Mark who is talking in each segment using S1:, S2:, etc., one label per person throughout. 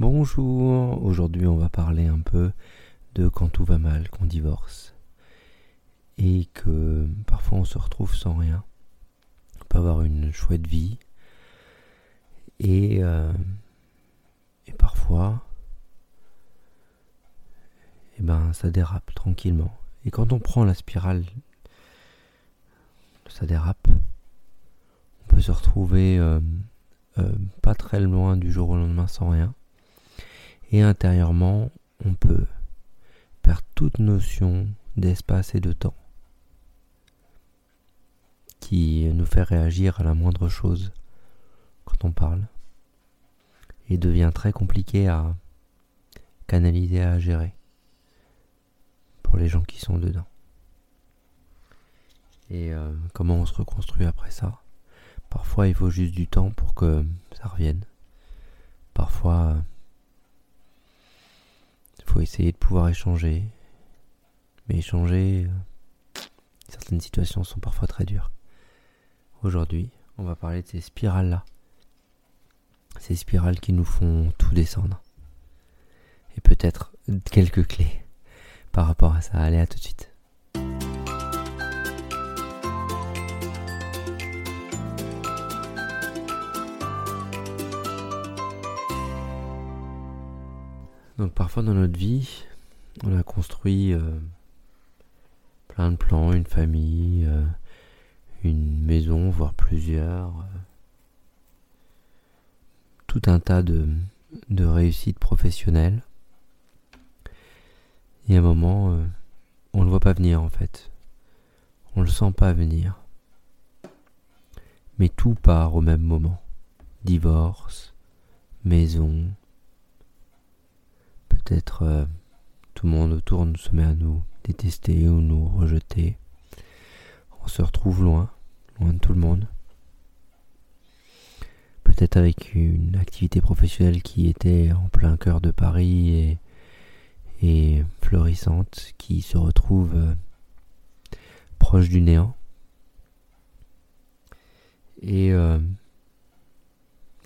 S1: Bonjour, aujourd'hui on va parler un peu de quand tout va mal, qu'on divorce et que parfois on se retrouve sans rien. On peut avoir une chouette vie et, euh, parfois eh ben ça dérape tranquillement. Et quand on prend la spirale, ça dérape. On peut se retrouver euh, euh, pas très loin du jour au lendemain sans rien et intérieurement, on peut perdre toute notion d'espace et de temps qui nous fait réagir à la moindre chose quand on parle et devient très compliqué à canaliser, à gérer pour les gens qui sont dedans. Et euh, comment on se reconstruit après ça? Parfois il faut juste du temps pour que ça revienne. Parfois faut essayer de pouvoir échanger. Mais échanger, euh, certaines situations sont parfois très dures. Aujourd'hui, on va parler de ces spirales-là. Ces spirales qui nous font tout descendre. Et peut-être quelques clés par rapport à ça. Allez, à tout de suite. Donc parfois dans notre vie, on a construit euh, plein de plans, une famille, euh, une maison, voire plusieurs, euh, tout un tas de, de réussites professionnelles. Et à un moment, on ne le voit pas venir en fait. On ne le sent pas venir. Mais tout part au même moment. Divorce, maison, peut-être euh, tout le monde autour nous se met à nous détester ou nous rejeter. On se retrouve loin, loin de tout le monde. Peut-être avec une activité professionnelle qui était en plein cœur de Paris et, florissante, qui se retrouve euh, proche du néant. Et euh,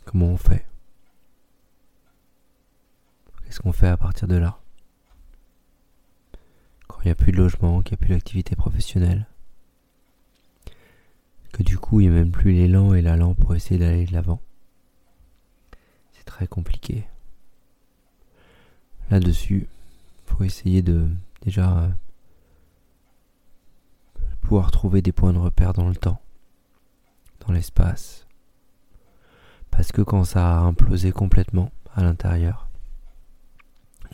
S1: comment on fait? Qu'on fait à partir de là Quand il n'y a plus de logement, qu'il n'y a plus d'activité professionnelle Que du coup il n'y a même plus l'élan et l'allant pour essayer d'aller de l'avant C'est très compliqué. Là-dessus, faut essayer de déjà euh, pouvoir trouver des points de repère dans le temps, dans l'espace. Parce que quand ça a implosé complètement à l'intérieur,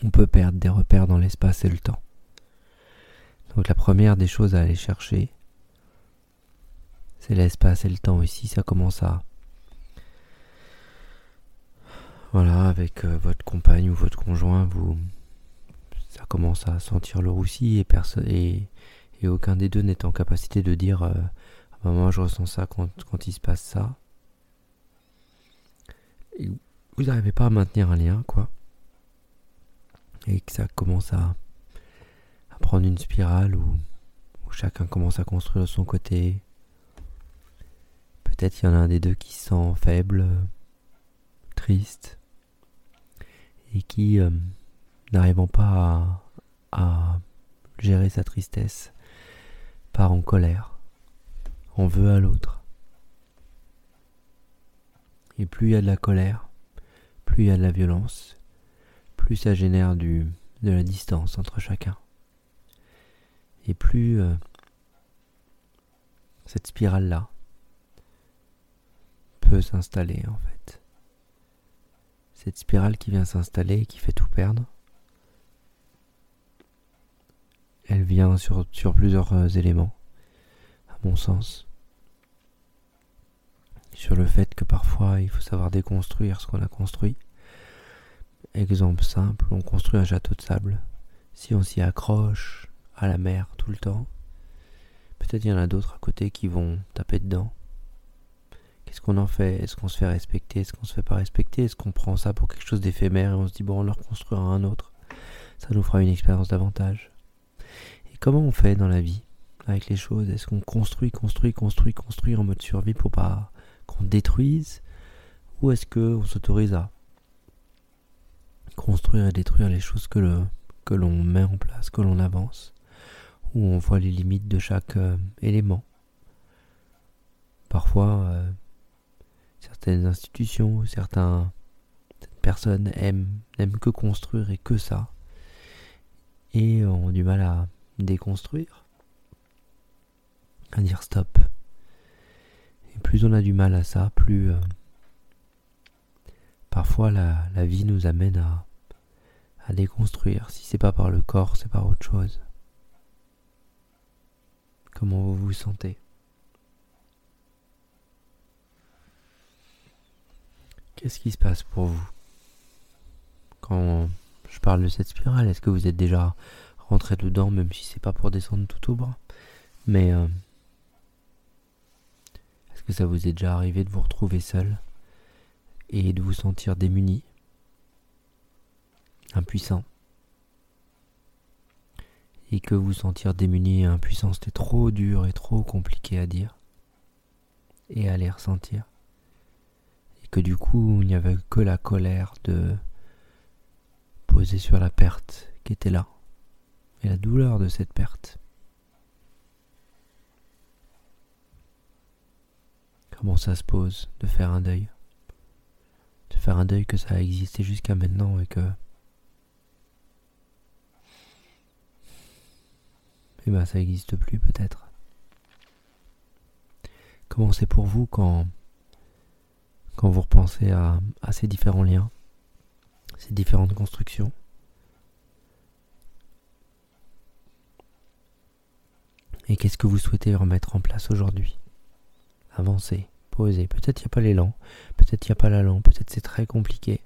S1: on peut perdre des repères dans l'espace et le temps. Donc la première des choses à aller chercher, c'est l'espace et le temps. Ici, ça commence à... Voilà, avec euh, votre compagne ou votre conjoint, vous... Ça commence à sentir le roussi et, personne, et, aucun des deux n'est en capacité de dire euh, ah moi je ressens ça quand, quand il se passe ça. Vous n'arrivez pas à maintenir un lien, quoi et que ça commence à, prendre une spirale où, chacun commence à construire son côté. Peut-être il y en a un des deux qui se sent faible, triste, et qui, euh, n'arrivant pas à, gérer sa tristesse, part en colère, en veut à l'autre. Et plus il y a de la colère, plus il y a de la violence, plus ça génère de la distance entre chacun. Et plus euh, cette spirale-là peut s'installer en fait. Cette spirale qui vient s'installer et qui fait tout perdre, elle vient sur, sur plusieurs euh, éléments, à mon sens. Sur le fait que parfois il faut savoir déconstruire ce qu'on a construit Exemple simple, on construit un château de sable. Si on s'y accroche à la mer tout le temps, peut-être il y en a d'autres à côté qui vont taper dedans. Qu'est-ce qu'on en fait? Est-ce qu'on se fait respecter? Est-ce qu'on se fait pas respecter? Est-ce qu'on prend ça pour quelque chose d'éphémère et on se dit bon on leur construira un autre? Ça nous fera une expérience davantage. Et comment on fait dans la vie avec les choses? Est-ce qu'on construit, construit, construit, construit en mode survie pour pas qu'on détruise? Ou est-ce qu'on s'autorise à construire et détruire les choses que le, que l'on met en place, que l'on avance, où on voit les limites de chaque euh, élément. Parfois, euh, certaines institutions, certaines personnes aiment, n'aiment que construire et que ça, et ont du mal à déconstruire, à dire stop. Et plus on a du mal à ça, plus euh, parfois la vie nous amène à à déconstruire. Si c'est pas par le corps, c'est par autre chose. Comment vous vous sentez? Qu'est-ce qui se passe pour vous? Quand je parle de cette spirale, est-ce que vous êtes déjà rentré dedans, même si c'est pas pour descendre tout au bras Mais euh, est-ce que ça vous est déjà arrivé de vous retrouver seul et de vous sentir démuni? Impuissant. Et que vous sentir démuni et impuissant, c'était trop dur et trop compliqué à dire et à les ressentir. Et que du coup, il n'y avait que la colère de poser sur la perte qui était là. Et la douleur de cette perte. Comment ça se pose de faire un deuil? De faire un deuil que ça a existé jusqu'à maintenant et que eh ben ça n'existe plus peut-être. Comment c'est pour vous quand, quand vous repensez à, à ces différents liens, ces différentes constructions? Et qu'est-ce que vous souhaitez remettre en place aujourd'hui? Avancer, poser. Peut-être il n'y a pas l'élan, peut-être il n'y a pas la langue, peut-être c'est très compliqué.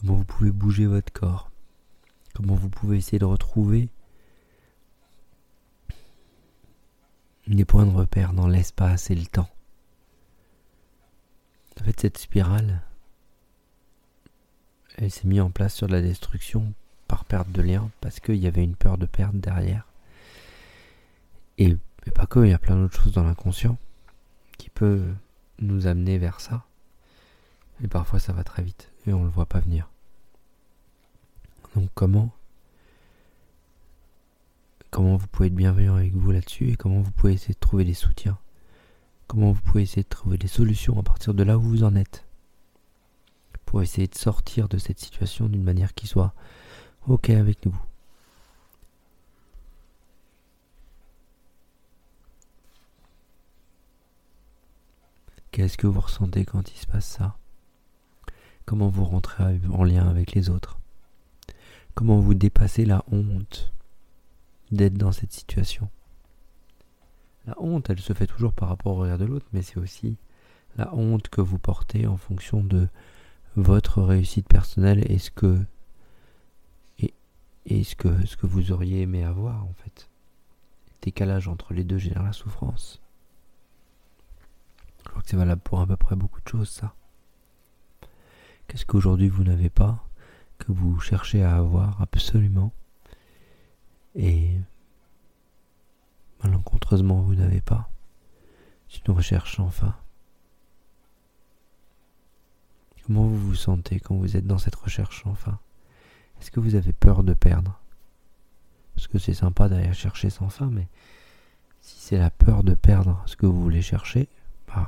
S1: Comment vous pouvez bouger votre corps, comment vous pouvez essayer de retrouver des points de repère dans l'espace et le temps? En fait, cette spirale, elle s'est mise en place sur la destruction par perte de lien, parce qu'il y avait une peur de perte derrière. Et, et pas que, il y a plein d'autres choses dans l'inconscient qui peut nous amener vers ça. Et parfois ça va très vite et on ne le voit pas venir. Donc comment comment vous pouvez être bienveillant avec vous là-dessus et comment vous pouvez essayer de trouver des soutiens? Comment vous pouvez essayer de trouver des solutions à partir de là où vous en êtes? Pour essayer de sortir de cette situation d'une manière qui soit OK avec nous. Qu'est-ce que vous ressentez quand il se passe ça? Comment vous rentrez en lien avec les autres? Comment vous dépassez la honte d'être dans cette situation? La honte, elle se fait toujours par rapport au regard de l'autre, mais c'est aussi la honte que vous portez en fonction de votre réussite personnelle et ce que et, ce que vous auriez aimé avoir en fait. décalage entre les deux génère la souffrance. Je crois que c'est valable pour à peu près beaucoup de choses ça. Qu'est-ce qu'aujourd'hui vous n'avez pas, que vous cherchez à avoir absolument, et malencontreusement vous n'avez pas? C'est une recherche enfin. Comment vous vous sentez quand vous êtes dans cette recherche enfin? Est-ce que vous avez peur de perdre? Parce que c'est sympa d'aller chercher sans fin, mais si c'est la peur de perdre ce que vous voulez chercher, bah,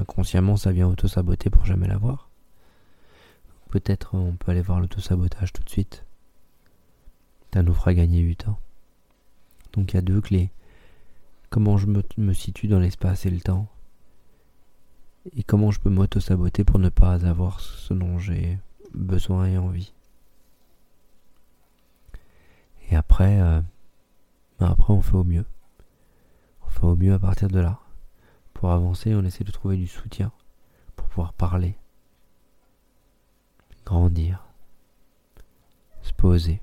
S1: inconsciemment ça vient auto-saboter pour jamais l'avoir. Peut-être on peut aller voir l'autosabotage tout de suite. Ça nous fera gagner du temps. Donc il y a deux clés. Comment je me, situe dans l'espace et le temps. Et comment je peux m'auto-saboter pour ne pas avoir ce dont j'ai besoin et envie. Et après, euh, ben après on fait au mieux. On fait au mieux à partir de là. Pour avancer, on essaie de trouver du soutien pour pouvoir parler, grandir, se poser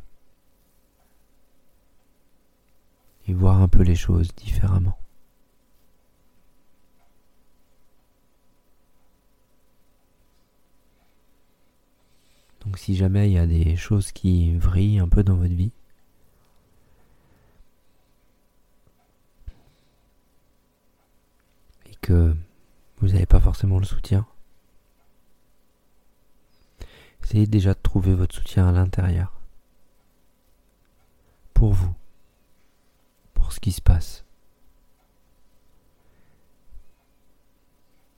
S1: et voir un peu les choses différemment. Donc si jamais il y a des choses qui vrillent un peu dans votre vie, et que vous n'avez pas forcément le soutien. Essayez déjà de trouver votre soutien à l'intérieur. Pour vous. Pour ce qui se passe.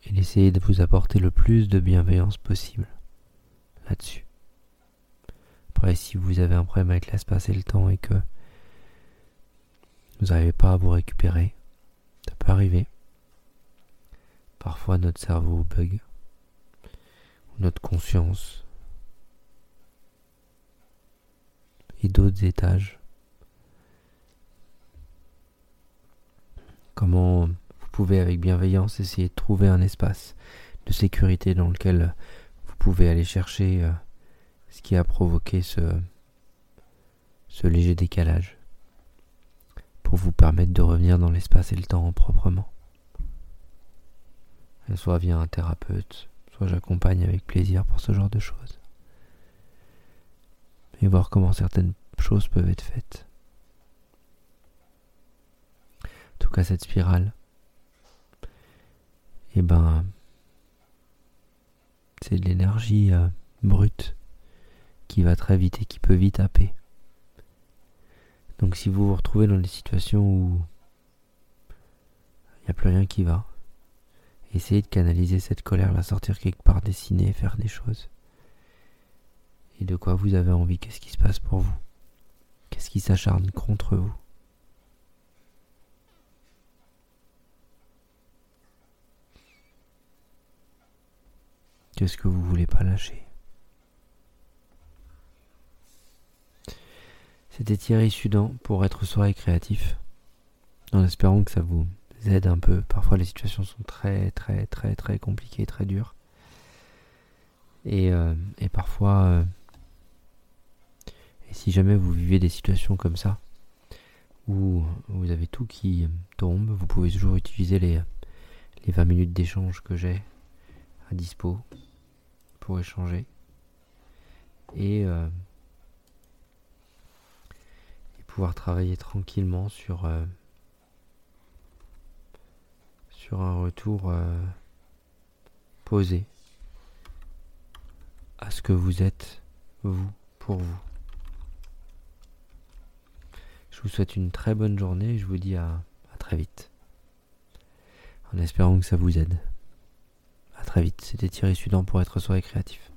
S1: Et d'essayer de vous apporter le plus de bienveillance possible là-dessus. Après, si vous avez un problème avec l'espace et le temps et que vous n'arrivez pas à vous récupérer, ça peut arriver. Parfois notre cerveau bug, ou notre conscience, et d'autres étages. Comment vous pouvez avec bienveillance essayer de trouver un espace de sécurité dans lequel vous pouvez aller chercher euh, ce qui a provoqué ce, léger décalage pour vous permettre de revenir dans l'espace et le temps proprement soit via un thérapeute, soit j'accompagne avec plaisir pour ce genre de choses. Et voir comment certaines choses peuvent être faites. En tout cas, cette spirale, eh ben, c'est de l'énergie euh, brute qui va très vite et qui peut vite happer. Donc si vous vous retrouvez dans des situations où il n'y a plus rien qui va, Essayez de canaliser cette colère, la sortir quelque part, dessiner, faire des choses. Et de quoi vous avez envie? Qu'est-ce qui se passe pour vous? Qu'est-ce qui s'acharne contre vous? Qu'est-ce que vous voulez pas lâcher? C'était Thierry Sudan pour être soirée créatif, en espérant que ça vous aide un peu. Parfois les situations sont très très très très compliquées, très dures. Et, euh, parfois, euh, et si jamais vous vivez des situations comme ça, où vous avez tout qui tombe, vous pouvez toujours utiliser les, les 20 minutes d'échange que j'ai à dispo pour échanger. Et, euh, pouvoir travailler tranquillement sur sur un retour euh, posé à ce que vous êtes, vous, pour vous. Je vous souhaite une très bonne journée et je vous dis à, très vite. En espérant que ça vous aide. À très vite. C'était Thierry Sudan pour être soirée créatif.